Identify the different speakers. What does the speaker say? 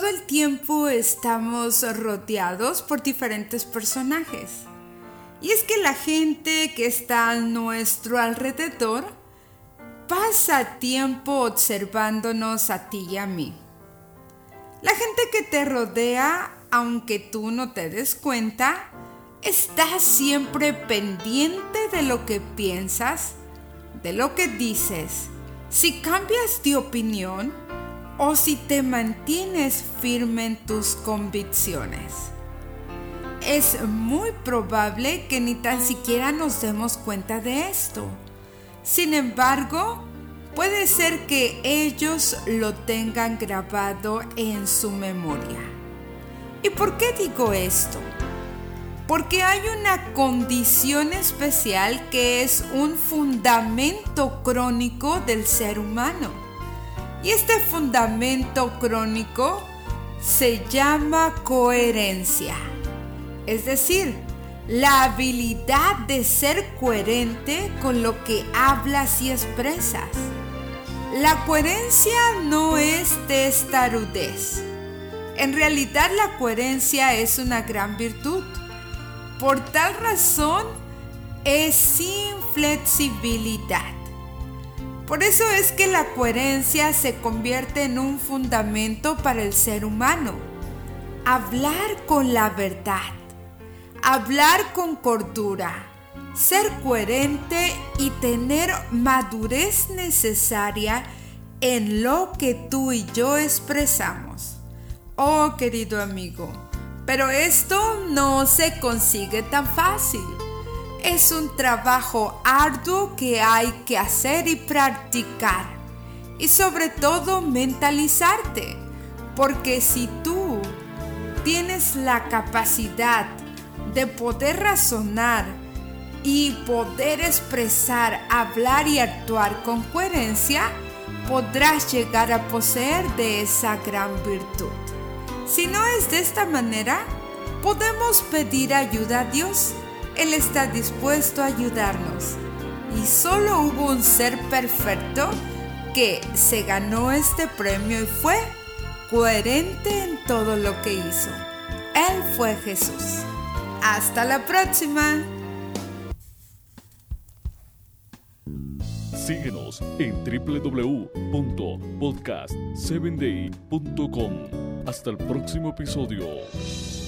Speaker 1: Todo el tiempo estamos rodeados por diferentes personajes. Y es que la gente que está a nuestro alrededor pasa tiempo observándonos a ti y a mí. La gente que te rodea, aunque tú no te des cuenta, está siempre pendiente de lo que piensas, de lo que dices. Si cambias de opinión, o si te mantienes firme en tus convicciones. Es muy probable que ni tan siquiera nos demos cuenta de esto. Sin embargo, puede ser que ellos lo tengan grabado en su memoria. ¿Y por qué digo esto? Porque hay una condición especial que es un fundamento crónico del ser humano y este fundamento crónico se llama coherencia. Es decir, la habilidad de ser coherente con lo que hablas y expresas. La coherencia no es testarudez. En realidad la coherencia es una gran virtud. Por tal razón es sin flexibilidad. Por eso es que la coherencia se convierte en un fundamento para el ser humano. Hablar con la verdad, hablar con cordura, ser coherente y tener madurez necesaria en lo que tú y yo expresamos. Oh querido amigo, pero esto no se consigue tan fácil es un trabajo arduo que hay que hacer y practicar. Y sobre todo mentalizarte. Porque si tú tienes la capacidad de poder razonar y poder expresar, hablar y actuar con coherencia, podrás llegar a poseer de esa gran virtud. Si no es de esta manera, podemos pedir ayuda a Dios él está dispuesto a ayudarnos. Y solo hubo un ser perfecto que se ganó este premio y fue coherente en todo lo que hizo. Él fue Jesús. Hasta la próxima.
Speaker 2: Síguenos en www.podcast7day.com. Hasta el próximo episodio.